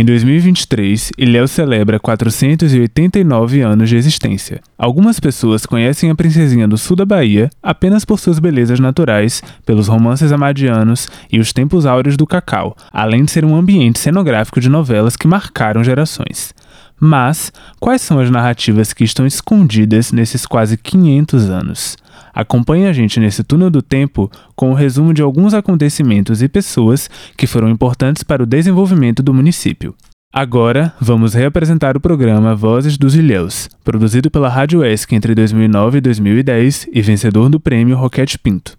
Em 2023, Ilhéus celebra 489 anos de existência. Algumas pessoas conhecem a princesinha do sul da Bahia apenas por suas belezas naturais, pelos romances amadianos e os tempos áureos do cacau, além de ser um ambiente cenográfico de novelas que marcaram gerações. Mas, quais são as narrativas que estão escondidas nesses quase 500 anos? Acompanhe a gente nesse túnel do tempo com o resumo de alguns acontecimentos e pessoas que foram importantes para o desenvolvimento do município. Agora, vamos reapresentar o programa Vozes dos Ilhéus, produzido pela Rádio ESC entre 2009 e 2010 e vencedor do prêmio Roquete Pinto.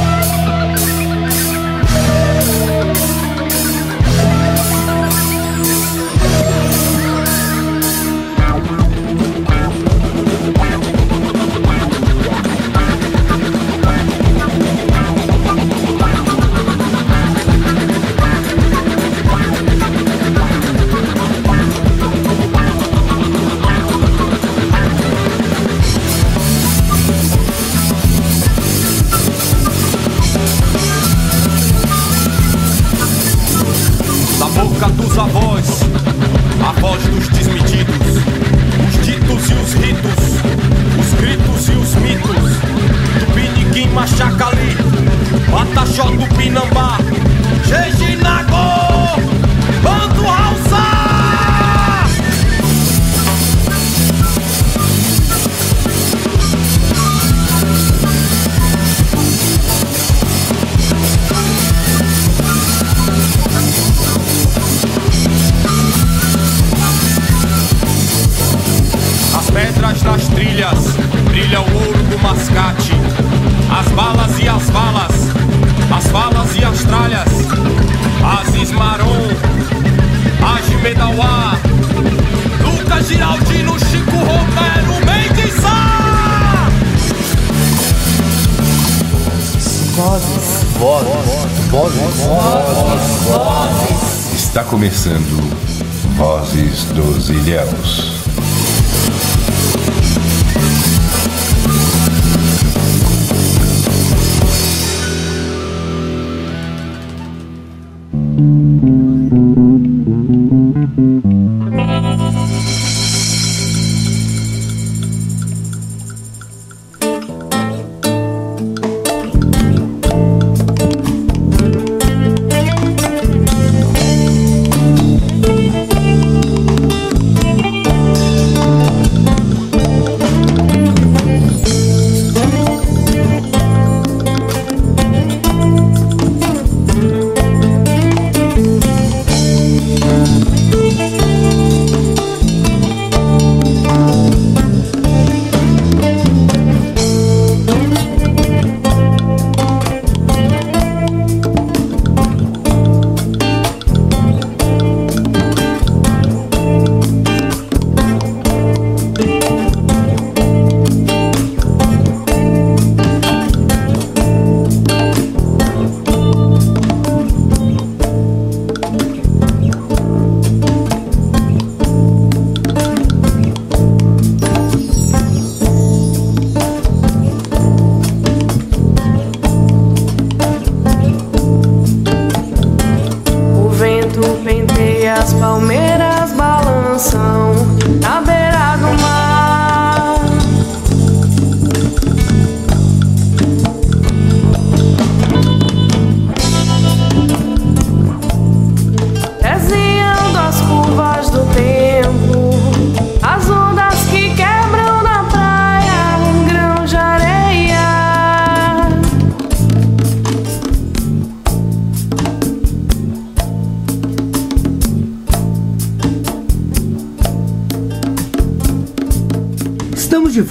Começando Vozes dos Ilhéus.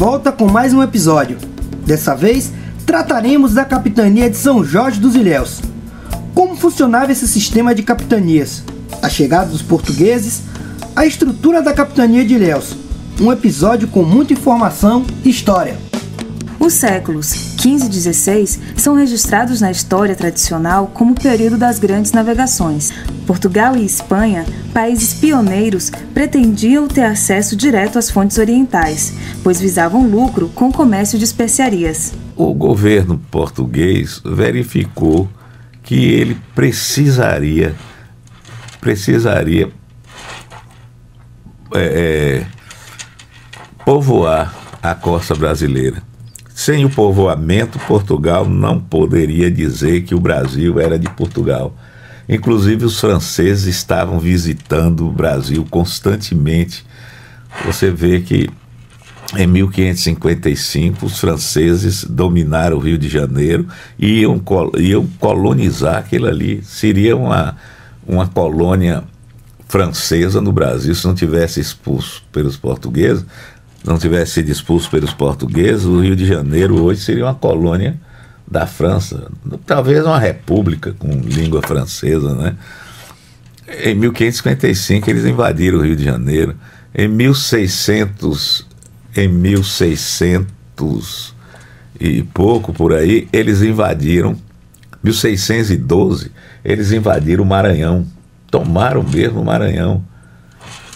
Volta com mais um episódio. Dessa vez, trataremos da capitania de São Jorge dos Ilhéus. Como funcionava esse sistema de capitanias? A chegada dos portugueses, a estrutura da capitania de Ilhéus. Um episódio com muita informação e história. Os séculos 15 e 16 são registrados na história tradicional como o período das grandes navegações. Portugal e Espanha, países pioneiros, pretendiam ter acesso direto às fontes orientais, pois visavam lucro com o comércio de especiarias. O governo português verificou que ele precisaria precisaria é, é, povoar a costa brasileira. Sem o povoamento, Portugal não poderia dizer que o Brasil era de Portugal. Inclusive, os franceses estavam visitando o Brasil constantemente. Você vê que em 1555 os franceses dominaram o Rio de Janeiro e iam, iam colonizar aquilo ali. Seria uma, uma colônia francesa no Brasil se não tivesse expulso pelos portugueses, não tivesse sido expulso pelos portugueses, o Rio de Janeiro hoje seria uma colônia da França, talvez uma república com língua francesa, né? Em 1555 eles invadiram o Rio de Janeiro. Em 1600, em 1600 e pouco por aí, eles invadiram 1612, eles invadiram o Maranhão, tomaram mesmo o Maranhão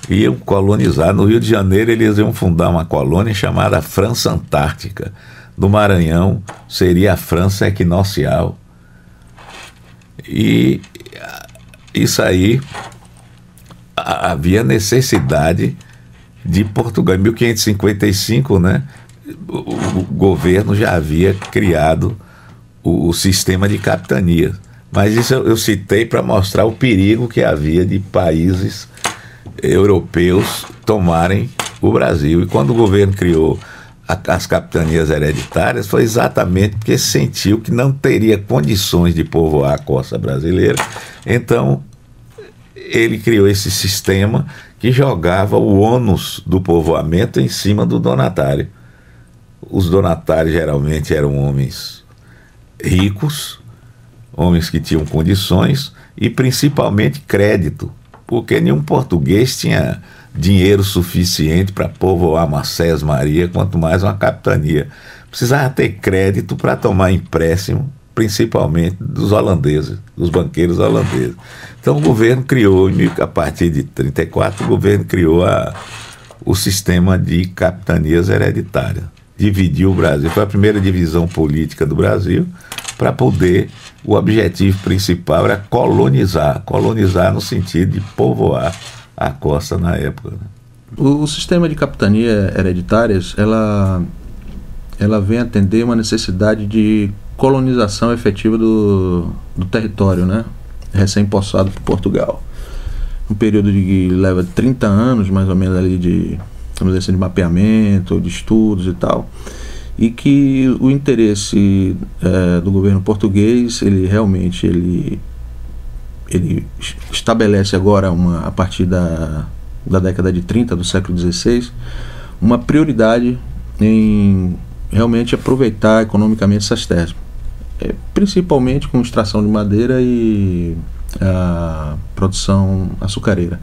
iam colonizar. No Rio de Janeiro, eles iam fundar uma colônia chamada França Antártica. No Maranhão, seria a França Equinocial. E isso aí havia necessidade de Portugal. Em 1555, né, o, governo já havia criado o, o sistema de capitania. Mas isso eu, eu citei para mostrar o perigo que havia de países europeus tomarem o Brasil. E quando o governo criou a, as capitanias hereditárias, foi exatamente porque sentiu que não teria condições de povoar a costa brasileira. Então, ele criou esse sistema que jogava o ônus do povoamento em cima do donatário. Os donatários geralmente eram homens ricos, homens que tinham condições e principalmente crédito porque nenhum português tinha dinheiro suficiente para povoar Macés Maria, quanto mais uma capitania. Precisava ter crédito para tomar empréstimo, principalmente dos holandeses, dos banqueiros holandeses. Então o governo criou, a partir de 34, o governo criou a, o sistema de capitanias hereditárias. Dividiu o Brasil. Foi a primeira divisão política do Brasil para poder o objetivo principal era colonizar, colonizar no sentido de povoar a costa na época. Né? O, o, sistema de capitania hereditárias, ela, ela vem atender uma necessidade de colonização efetiva do, do território, né? recém-possado por Portugal. Um período de, que leva 30 anos, mais ou menos, ali de, vamos dizer de mapeamento, de estudos e tal e que o interesse é, do governo português ele realmente ele ele estabelece agora uma a partir da, da década de 30 do século XVI uma prioridade em realmente aproveitar economicamente essas terras. É, principalmente com extração de madeira e a produção açucareira.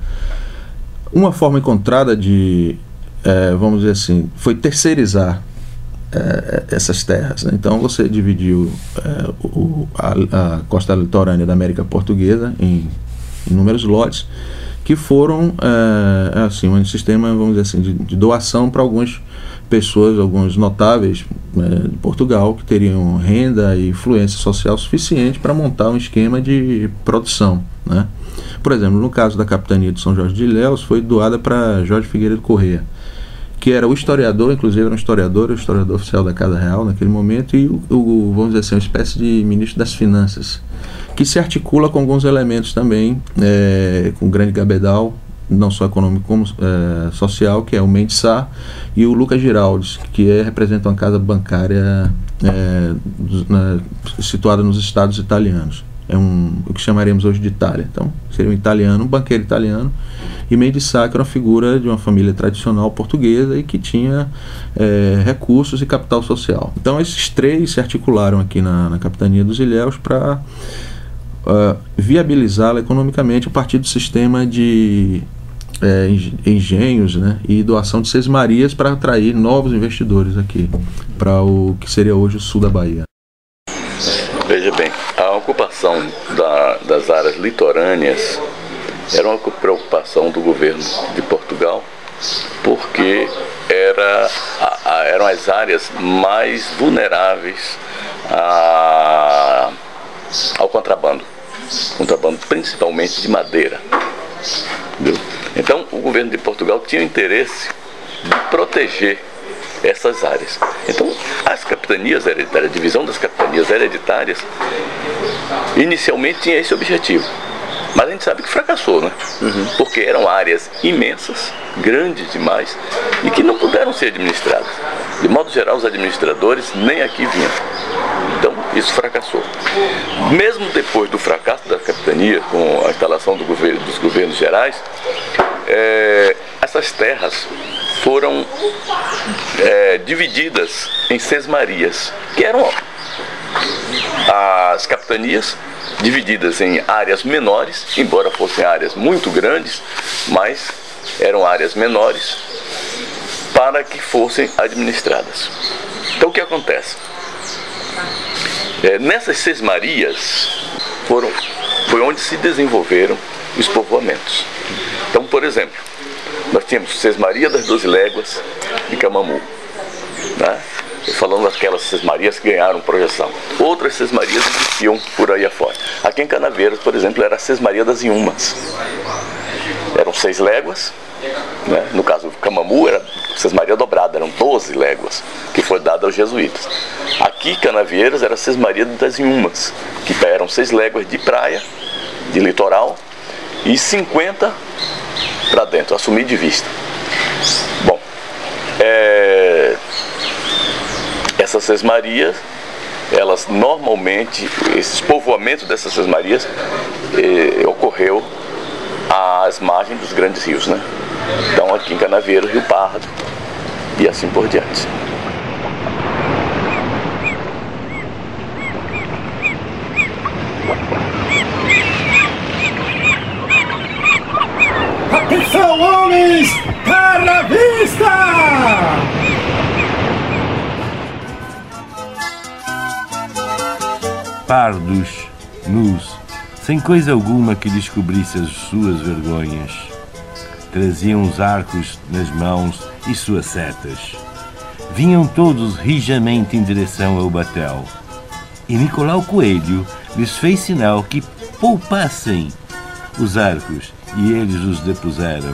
Uma forma encontrada de é, vamos dizer assim foi terceirizar é, essas terras. Né? Então você dividiu é, o, a, a, costa litorânea da América Portuguesa em inúmeros lotes que foram é, assim um sistema vamos dizer assim de, de doação para algumas pessoas, alguns notáveis né, de Portugal que teriam renda e influência social suficiente para montar um esquema de produção, né? Por exemplo, no caso da capitania de São Jorge de Ilhéus, foi doada para Jorge Figueiredo Corrêa que era o historiador, inclusive era um historiador, o historiador oficial da Casa Real naquele momento, e o, o, vamos dizer assim, uma espécie de ministro das Finanças, que se articula com alguns elementos também, é, com o grande Gabedal, não só econômico como é, social, que é o Mendes Sá, e o Lucas Giraldes, que é, representa uma casa bancária é, na, situada nos estados italianos é um, o que chamaríamos hoje de Itália. Então, seria um italiano, um banqueiro italiano, e Meio de era uma figura de uma família tradicional portuguesa e que tinha é, recursos e capital social. Então, esses três se articularam aqui na, na capitania dos Ilhéus para uh, viabilizá-la economicamente a partir do sistema de é, engenhos né, e doação de seis marias para atrair novos investidores aqui para o que seria hoje o sul da Bahia. Veja bem, a ocupação da, das áreas litorâneas era uma preocupação do governo de Portugal, porque era, a, a, eram as áreas mais vulneráveis a, ao contrabando, contrabando principalmente de madeira. Entendeu? Então, o governo de Portugal tinha o interesse de proteger essas áreas. Então, as capitanias hereditárias, a divisão das capitanias hereditárias, inicialmente tinha esse objetivo. Mas a gente sabe que fracassou, né? Uhum. Porque eram áreas imensas, grandes demais, e que não puderam ser administradas. De modo geral, os administradores nem aqui vinham. Então, isso fracassou. Mesmo depois do fracasso da capitania, com a instalação do governo, dos governos gerais, é, essas terras foram é, divididas em sesmarias, que eram as capitanias divididas em áreas menores, embora fossem áreas muito grandes, mas eram áreas menores para que fossem administradas. Então o que acontece? É, nessas sesmarias foram, foi onde se desenvolveram os povoamentos. Então, por exemplo, nós tínhamos Sesmaria das Doze Léguas e Camamu. Né? Falando daquelas sesmarias que ganharam projeção. Outras sesmarias existiam por aí afora. Aqui em Canaveiras, por exemplo, era a Sesmaria das Inhumas. Eram seis léguas, né? no caso Camamu era Sesmaria dobrada, eram 12 léguas, que foi dada aos jesuítas. Aqui, Canavieiras, era Sesmaria das Inhumas, que eram seis léguas de praia, de litoral, e 50 para dentro, assumir de vista. Bom, é, essas sesmarias, elas normalmente, esse povoamento dessas sesmarias eh, ocorreu às margens dos grandes rios, né? Então aqui em Canaveiro, Rio Pardo e assim por diante. Atenção, homens! Para vista! Pardos, nus, sem coisa alguma que descobrisse as suas vergonhas. Traziam os arcos nas mãos e suas setas. Vinham todos rijamente em direção ao batel. E Nicolau Coelho lhes fez sinal que poupassem os arcos e eles os depuseram.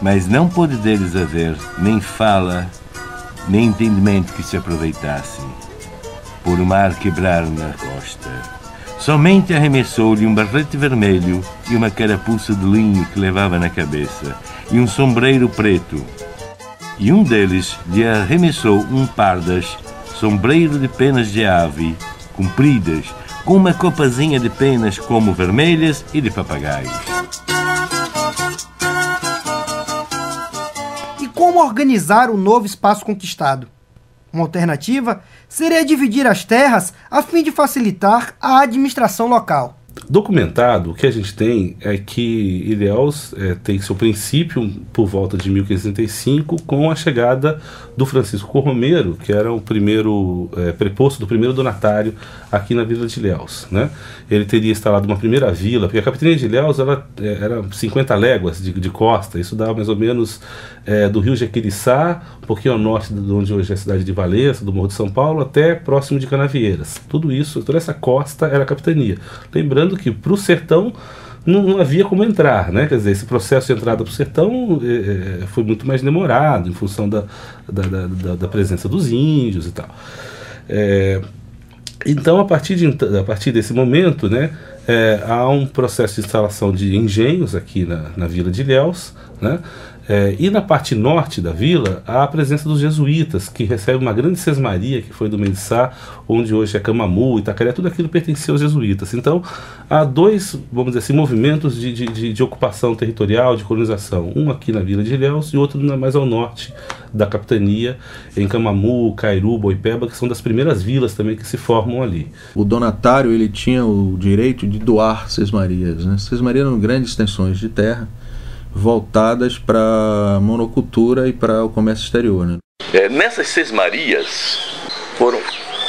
Mas não pôde deles haver nem fala, nem entendimento que se aproveitasse. Por o mar quebrar na costa. Somente arremessou-lhe um barrete vermelho e uma carapuça de linho que levava na cabeça, e um sombreiro preto. E um deles lhe arremessou um pardas, sombreiro de penas de ave, compridas, com uma copazinha de penas como vermelhas e de papagaios. Como organizar o novo espaço conquistado. Uma alternativa seria dividir as terras a fim de facilitar a administração local. Documentado, o que a gente tem é que Ilhéus é, tem seu princípio por volta de 1565 com a chegada do Francisco Corromeiro, que era o primeiro é, preposto do primeiro donatário aqui na Vila de Ilhéus. Né? Ele teria instalado uma primeira vila, porque a capitania de Ilhéus ela, é, era 50 léguas de, de costa, isso dá mais ou menos é, do rio Jaquiriçá, um pouquinho ao norte de onde hoje é a cidade de Valença, do Morro de São Paulo, até próximo de Canavieiras. Tudo isso, toda essa costa era capitania. Lembrando que para o sertão não, não, havia como entrar, né? Quer dizer, esse processo de entrada para o sertão é, é, foi muito mais demorado em função da, da, da, da presença dos índios e tal. É, então, a partir, de, a partir desse momento, né, é, há um processo de instalação de engenhos aqui na, na Vila de Ilhéus, né, é, e na parte norte da vila, há a presença dos jesuítas, que recebem uma grande sesmaria, que foi do Mendissá, onde hoje é Camamu, Itacaré, tudo aquilo pertencia aos jesuítas. Então, há dois, vamos dizer assim, movimentos de, de, de, de ocupação territorial, de colonização. Um aqui na vila de Ilhéus e outro mais ao norte da capitania, em Camamu, Cairu, Boipeba, que são das primeiras vilas também que se formam ali. O donatário, ele tinha o direito de doar sesmarias. Né? Sesmarias eram grandes extensões de terra, voltadas para monocultura e para o comércio exterior. Né? É, nessas sesmarias foram,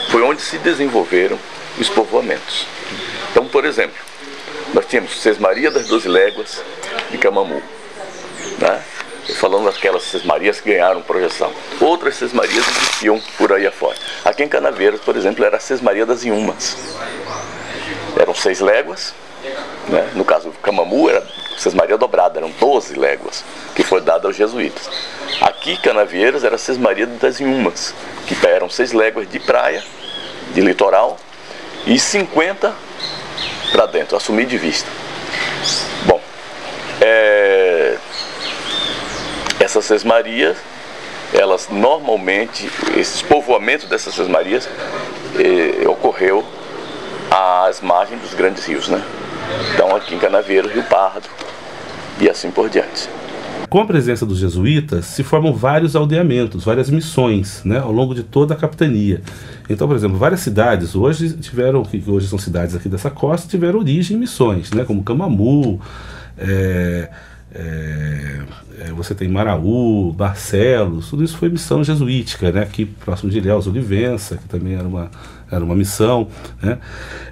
foi onde se desenvolveram os povoamentos. Então, por exemplo, nós tínhamos Sesmaria das Doze Léguas de Camamu, né? falando daquelas sesmarias que ganharam projeção. Outras sesmarias existiam por aí afora. Aqui em Canaveiras, por exemplo, era a sesmaria das Inhumas. Eram seis léguas, né? no caso Camamu era sesmaria dobrada, eram 12 léguas, que foi dada aos jesuítas. Aqui, Canavieiras, era sesmaria das Inhumas, que eram seis léguas de praia, de litoral, e 50 para dentro, assumir de vista. Bom, é, essas sesmarias, elas normalmente, esse povoamento dessas sesmarias eh, ocorreu às margens dos grandes rios, né? Então aqui em Canavieiro, Rio Pardo e assim por diante. Com a presença dos jesuítas, se formam vários aldeamentos, várias missões, né, ao longo de toda a capitania. Então, por exemplo, várias cidades hoje tiveram, que hoje são cidades aqui dessa costa, tiveram origem em missões, né, como Camamu, é, é, é, você tem Maraú, Barcelos, tudo isso foi missão jesuítica, né? aqui próximo de Ilhéus, Olivença, que também era uma, era uma missão. Né?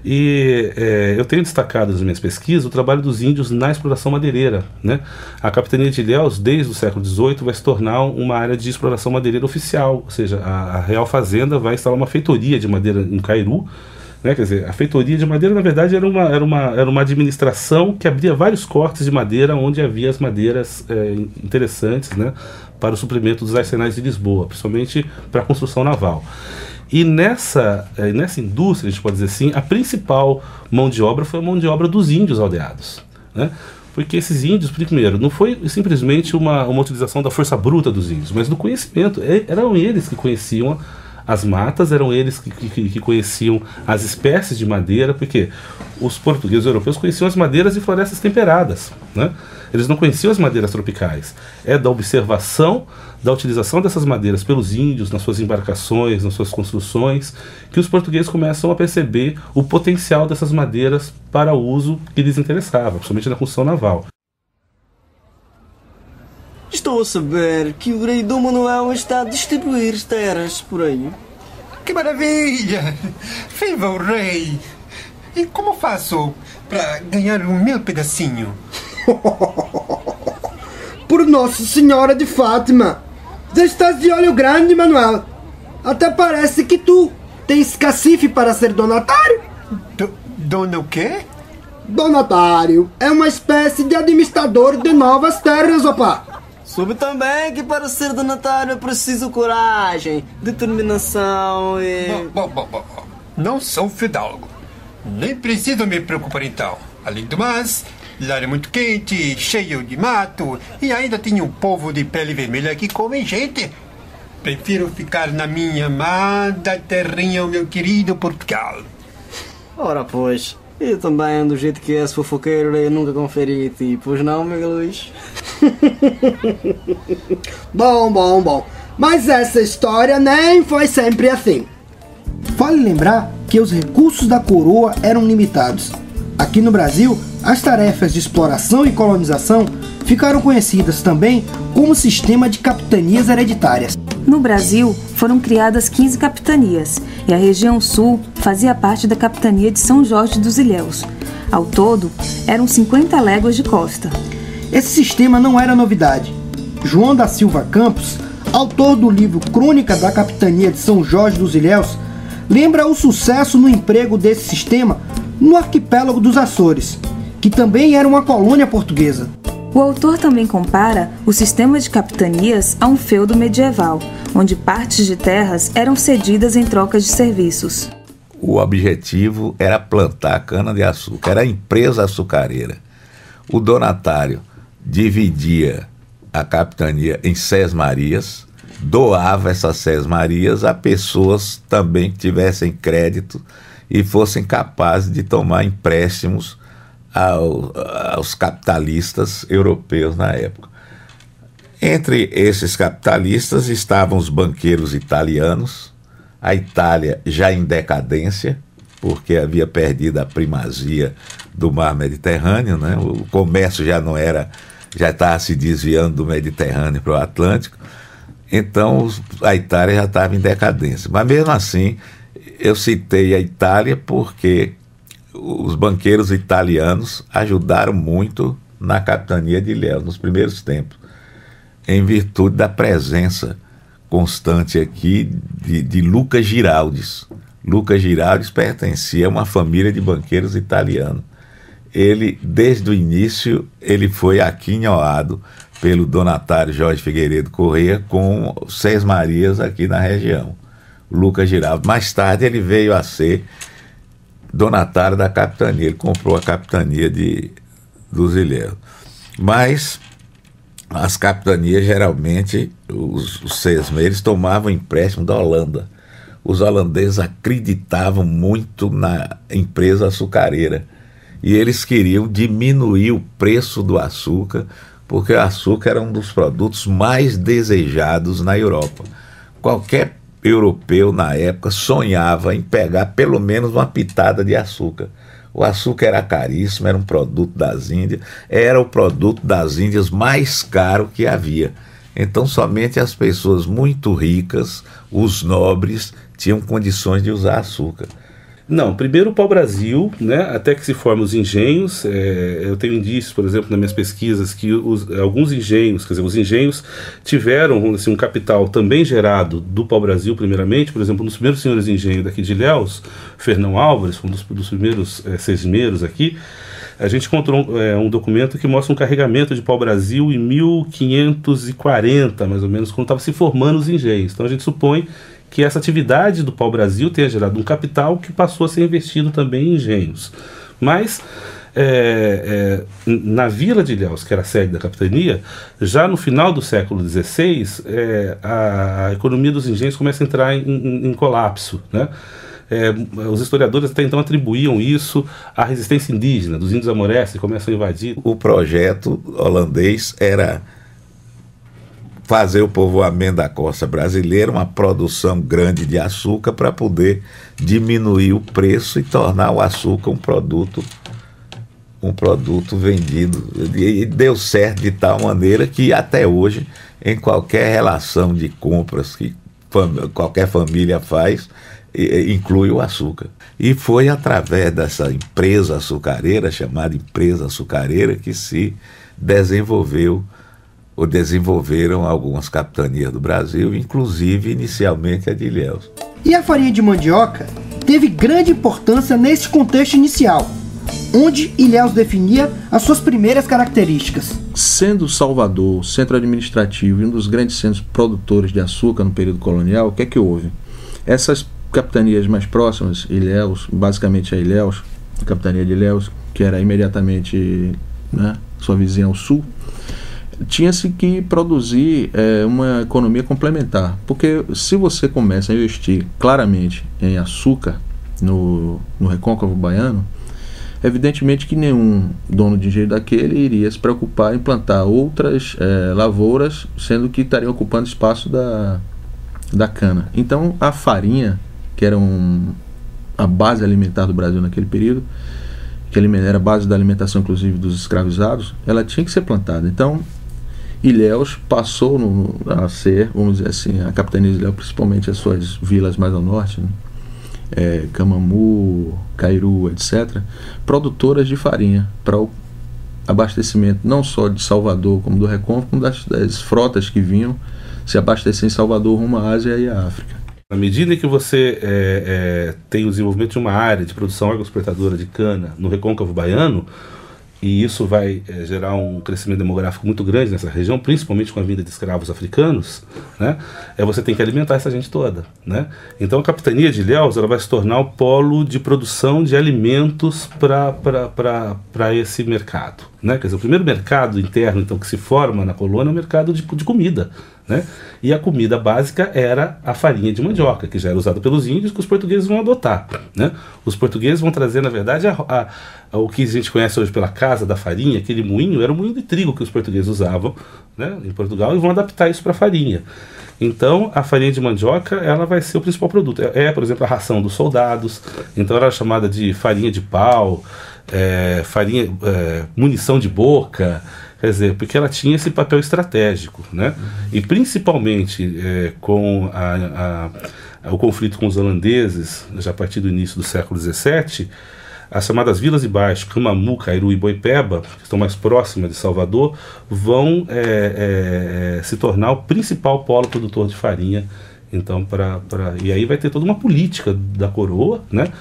E é, eu tenho destacado nas minhas pesquisas o trabalho dos índios na exploração madeireira. Né? A capitania de Ilhéus, desde o século XVIII, vai se tornar uma área de exploração madeireira oficial, ou seja, a, a Real Fazenda vai instalar uma feitoria de madeira em Cairu, né? Quer dizer, a feitoria de madeira, na verdade, era uma, era, uma, era uma administração que abria vários cortes de madeira onde havia as madeiras é, interessantes né? para o suprimento dos arsenais de Lisboa, principalmente para a construção naval. E nessa, é, nessa indústria, a gente pode dizer assim, a principal mão de obra foi a mão de obra dos índios aldeados. Né? Porque esses índios, primeiro, não foi simplesmente uma, uma utilização da força bruta dos índios, mas do conhecimento. eram eles que conheciam as matas, eram eles que, que, que, conheciam as espécies de madeira, porque os portugueses europeus conheciam as madeiras de florestas temperadas, né? Eles não conheciam as madeiras tropicais. É da observação da utilização dessas madeiras pelos índios nas suas embarcações, nas suas construções, que os portugueses começam a perceber o potencial dessas madeiras para o uso que lhes interessava, principalmente na construção naval. Estou a saber que o rei Dom Manuel está a distribuir terras por aí. Que maravilha! Viva o rei! E como faço para ganhar um meu pedacinho? por Nossa Senhora de Fátima! Já estás de olho grande, Manuel! Até parece que tu tens cacife para ser donatário! Do, dona o quê? Donatário é uma espécie de administrador de novas terras, opa! Soube também que para ser donatário é preciso coragem, determinação e. Bom, bom, bom, bom. Não sou fidalgo. Nem preciso me preocupar então. Além do mais, lá é muito quente, cheio de mato e ainda tem um povo de pele vermelha que come gente. Prefiro ficar na minha amada terrinha, meu querido Portugal. Ora, pois. E também, do jeito que és fofoqueiro, eu nunca conferi em ti, pois não, Miguel Luís? bom, bom, bom. Mas essa história nem foi sempre assim. Vale lembrar que os recursos da coroa eram limitados. Aqui no Brasil, as tarefas de exploração e colonização ficaram conhecidas também como sistema de capitanias hereditárias. No Brasil, foram criadas 15 capitanias e a região sul fazia parte da capitania de São Jorge dos Ilhéus. Ao todo, eram 50 léguas de costa. Esse sistema não era novidade. João da Silva Campos, autor do livro Crônica da Capitania de São Jorge dos Ilhéus, lembra o sucesso no emprego desse sistema no arquipélago dos Açores, que também era uma colônia portuguesa. O autor também compara o sistema de capitanias a um feudo medieval, onde partes de terras eram cedidas em troca de serviços. O objetivo era plantar cana-de-açúcar, era a empresa açucareira. O donatário dividia a capitania em Sés Marias, doava essas Sés Marias a pessoas também que tivessem crédito e fossem capazes de tomar empréstimos ao, aos capitalistas europeus na época. Entre esses capitalistas estavam os banqueiros italianos, a Itália já em decadência, porque havia perdido a primazia do mar Mediterrâneo, né? o comércio já não era já estava se desviando do Mediterrâneo para o Atlântico. Então a Itália já estava em decadência. Mas mesmo assim, eu citei a Itália porque os banqueiros italianos ajudaram muito na capitania de Ilhéus nos primeiros tempos, em virtude da presença constante aqui de, de Luca Giraldes. Luca Giraldes pertencia a uma família de banqueiros italianos. Ele, desde o início, ele foi aquinhoado pelo donatário Jorge Figueiredo Corrêa com Seis Marias aqui na região. Lucas Giraldo. Mais tarde ele veio a ser donatário da capitania. Ele comprou a capitania de, dos Ilhéus. Mas as capitanias, geralmente, os, os sesmeiros tomavam empréstimo da Holanda. Os holandeses acreditavam muito na empresa açucareira e eles queriam diminuir o preço do açúcar, porque o açúcar era um dos produtos mais desejados na Europa. Qualquer europeu na época sonhava em pegar pelo menos uma pitada de açúcar. O açúcar era caríssimo, era um produto das Índias, era o produto das Índias mais caro que havia. Então, somente as pessoas muito ricas, os nobres, tinham condições de usar açúcar. Não, primeiro o pau-brasil, né, até que se formem os engenhos. É, eu tenho indícios, por exemplo, nas minhas pesquisas, que os, alguns engenhos, quer dizer, os engenhos tiveram assim, um capital também gerado do pau-brasil, primeiramente. Por exemplo, nos primeiros senhores de engenho daqui de Ilhéus, Fernão Álvares, um dos, dos primeiros é, sesmeiros aqui, a gente encontrou é, um documento que mostra um carregamento de pau-brasil em 1540, mais ou menos, quando estava se formando os engenhos. Então a gente supõe que essa atividade do pau-brasil tenha gerado um capital que passou a ser investido também em engenhos. Mas é, é, na vila de Ilhéus, que era a sede da capitania, já no final do século XVI, é, a, a, economia dos engenhos começa a entrar em, em, em colapso. Né? É, os historiadores até então atribuíam isso à resistência indígena, dos índios amorestos que começam a invadir. O projeto holandês era fazer o povoamento da costa brasileira, uma produção grande de açúcar para poder diminuir o preço e tornar o açúcar um produto um produto vendido. E deu certo de tal maneira que até hoje em qualquer relação de compras que qualquer família faz inclui o açúcar. E foi através dessa empresa açucareira chamada empresa açucareira que se desenvolveu ou desenvolveram algumas capitanias do Brasil, inclusive inicialmente a de Ilhéus. E a farinha de mandioca teve grande importância nesse contexto inicial, onde Ilhéus definia as suas primeiras características. Sendo Salvador centro administrativo e um dos grandes centros produtores de açúcar no período colonial, o que é que houve? Essas capitanias mais próximas, Ilhéus, basicamente a Ilhéus, a capitania de Ilhéus, que era imediatamente né, sua vizinha ao sul, tinha-se que produzir é, uma economia complementar. Porque se você começa a investir claramente em açúcar no, no recôncavo baiano, evidentemente que nenhum dono de engenho daquele iria se preocupar em plantar outras é, lavouras, sendo que estariam ocupando espaço da, da cana. Então a farinha, que era um, a base alimentar do Brasil naquele período, que era a base da alimentação inclusive dos escravizados, ela tinha que ser plantada. Então Ilhéus passou no, a ser, vamos dizer assim, a capitania de Ilhéus, principalmente as suas vilas mais ao norte, né? é, Camamu, Cairu, etc., produtoras de farinha para o abastecimento não só de Salvador como do Recôncavo, como das, das frotas que vinham se abastecer em Salvador rumo à Ásia e à África. Na medida que você é, é, tem o desenvolvimento de uma área de produção agroexportadora de cana no recôncavo baiano, e isso vai é, gerar um crescimento demográfico muito grande nessa região, principalmente com a vinda de escravos africanos, né? É você tem que alimentar essa gente toda, né? Então a capitania de Ilhéus ela vai se tornar o polo de produção de alimentos para esse mercado, né? Quer dizer, o primeiro mercado interno então que se forma na colônia é o mercado de, de comida, né? E a comida básica era a farinha de mandioca, que já era usada pelos índios, que os portugueses vão adotar. Né? Os portugueses vão trazer, na verdade, a, a, a, o que a gente conhece hoje pela casa da farinha, aquele moinho, era o moinho de trigo que os portugueses usavam né, em Portugal e vão adaptar isso para a farinha. Então, a farinha de mandioca ela vai ser o principal produto. É, é, por exemplo, a ração dos soldados. Então, ela é chamada de farinha de pau, é, farinha, é, munição de boca, Quer dizer, porque ela tinha esse papel estratégico, né? E principalmente é, com a, a, o conflito com os holandeses, já a partir do início do século XVII, as chamadas vilas de baixo, Camamu, Cairu e Boipeba, que estão mais próximas de Salvador, vão é, é, se tornar o principal polo produtor de farinha. Então, para e aí vai ter toda uma política da coroa, né?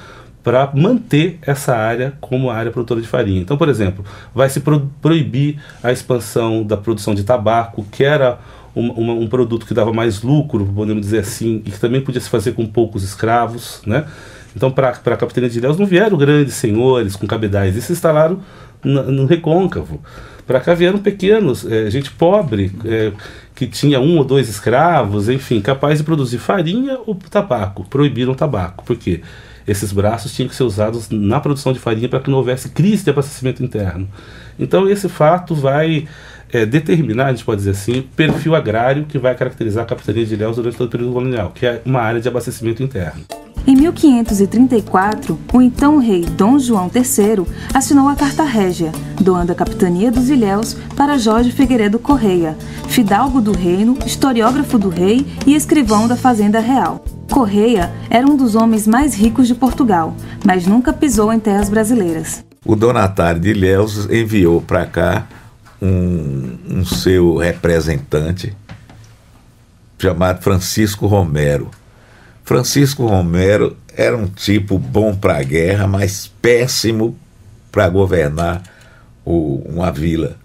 Para manter essa área como área produtora de farinha. Então, por exemplo, vai se pro proibir a expansão da produção de tabaco, que era um, um, produto que dava mais lucro, podemos dizer assim, e que também podia se fazer com poucos escravos, né? Então, para a capitania de Ilhéus não vieram grandes senhores com cabedais, eles se instalaram no, no recôncavo. Para cá vieram pequenos, é, gente pobre, é, que tinha um ou dois escravos, enfim, capaz de produzir farinha ou tabaco. Proibiram o tabaco. Por quê? Esses braços tinham que ser usados na produção de farinha para que não houvesse crise de abastecimento interno. Então esse fato vai é, determinar, a gente pode dizer assim, o perfil agrário que vai caracterizar a capitania de Ilhéus durante todo o período colonial, que é uma área de abastecimento interno. Em 1534, o então rei Dom João III assinou a Carta Régia, doando a capitania dos Ilhéus para Jorge Figueiredo Correia, fidalgo do reino, historiógrafo do rei e escrivão da Fazenda Real. Correia era um dos homens mais ricos de Portugal, mas nunca pisou em terras brasileiras. O donatário de Ilhéus enviou para cá um, um seu representante chamado Francisco Romero. Francisco Romero era um tipo bom para a guerra, mas péssimo para governar o, uma vila.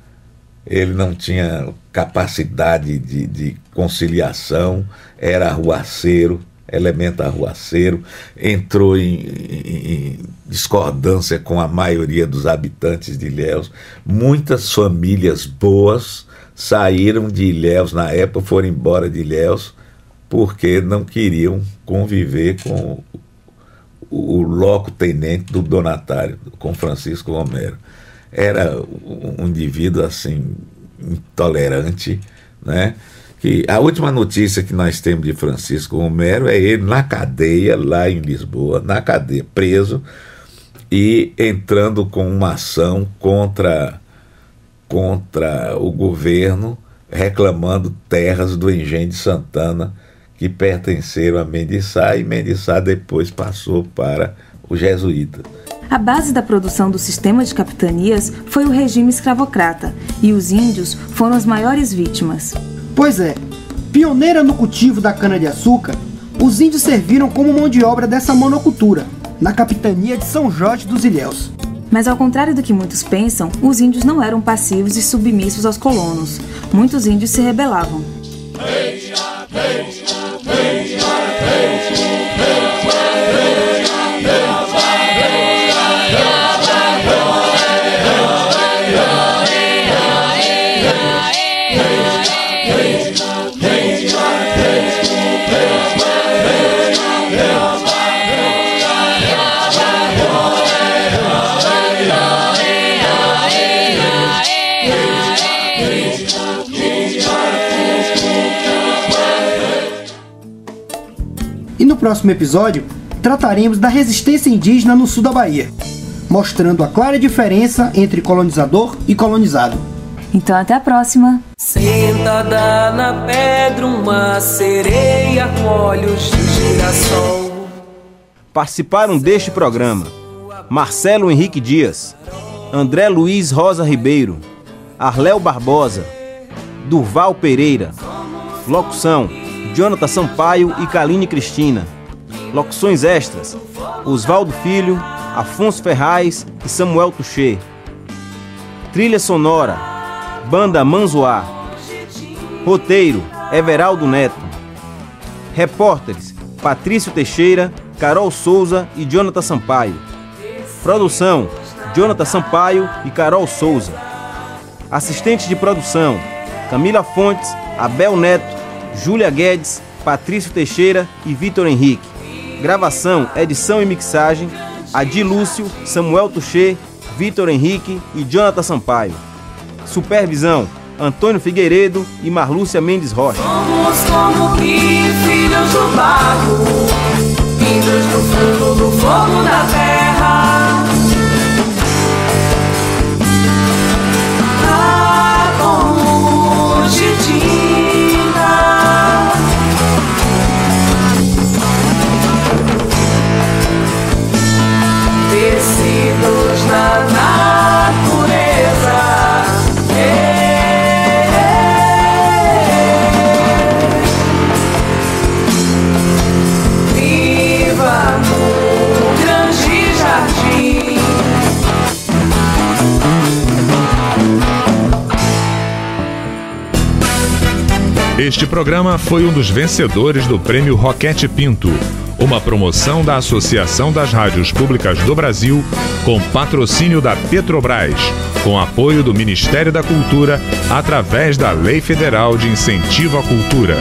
Ele não tinha capacidade de, de conciliação, era arruaceiro, elemento arruaceiro, entrou em, em, discordância com a maioria dos habitantes de Ilhéus. Muitas famílias boas saíram de Ilhéus na época, foram embora de Ilhéus, porque não queriam conviver com o, o loco-tenente do donatário, com Francisco Romero. Era um indivíduo assim, intolerante, né? Que a última notícia que nós temos de Francisco Romero é ele na cadeia, lá em Lisboa, na cadeia, preso e entrando com uma ação contra, contra o governo, reclamando terras do engenho de Santana que pertenceram a Mendiçá e Mendiçá depois passou para o jesuíta. A base da produção do sistema de capitanias foi o regime escravocrata e os índios foram as maiores vítimas. Pois é, pioneira no cultivo da cana-de-açúcar, os índios serviram como mão de obra dessa monocultura, na capitania de São Jorge dos Ilhéus. Mas ao contrário do que muitos pensam, os índios não eram passivos e submissos aos colonos. Muitos índios se rebelavam. Próximo episódio, trataremos da resistência indígena no sul da Bahia, mostrando a clara diferença entre colonizador e colonizado. Então até a próxima! Sentada na pedra, uma sereia com olhos de girassol. Participaram deste programa Marcelo Henrique Dias, André Luiz Rosa Ribeiro, Arléo Barbosa, Durval Pereira. Locução: Jonathan Sampaio e Kaline Cristina. Locuções extras: Oswaldo Filho, Afonso Ferraz e Samuel Tuchê. Trilha sonora: Banda Manzoá. Roteiro: Everaldo Neto. Repórteres: Patrício Teixeira, Carol Souza e Jonathan Sampaio. Produção: Jonathan Sampaio e Carol Souza. Assistentes de produção: Camila Fontes, Abel Neto, Júlia Guedes, Patrício Teixeira e Vitor Henrique. Gravação, edição e mixagem: Adi Lúcio, Samuel Tuchê, Vitor Henrique e Jonathan Sampaio. Supervisão: Antônio Figueiredo e Marlúcia Mendes Rocha. Somos como que filhos do barro, do do fogo da terra. Programa foi um dos vencedores do Prêmio Roquete Pinto, uma promoção da Associação das Rádios Públicas do Brasil, com patrocínio da Petrobras, com apoio do Ministério da Cultura, através da Lei Federal de Incentivo à Cultura.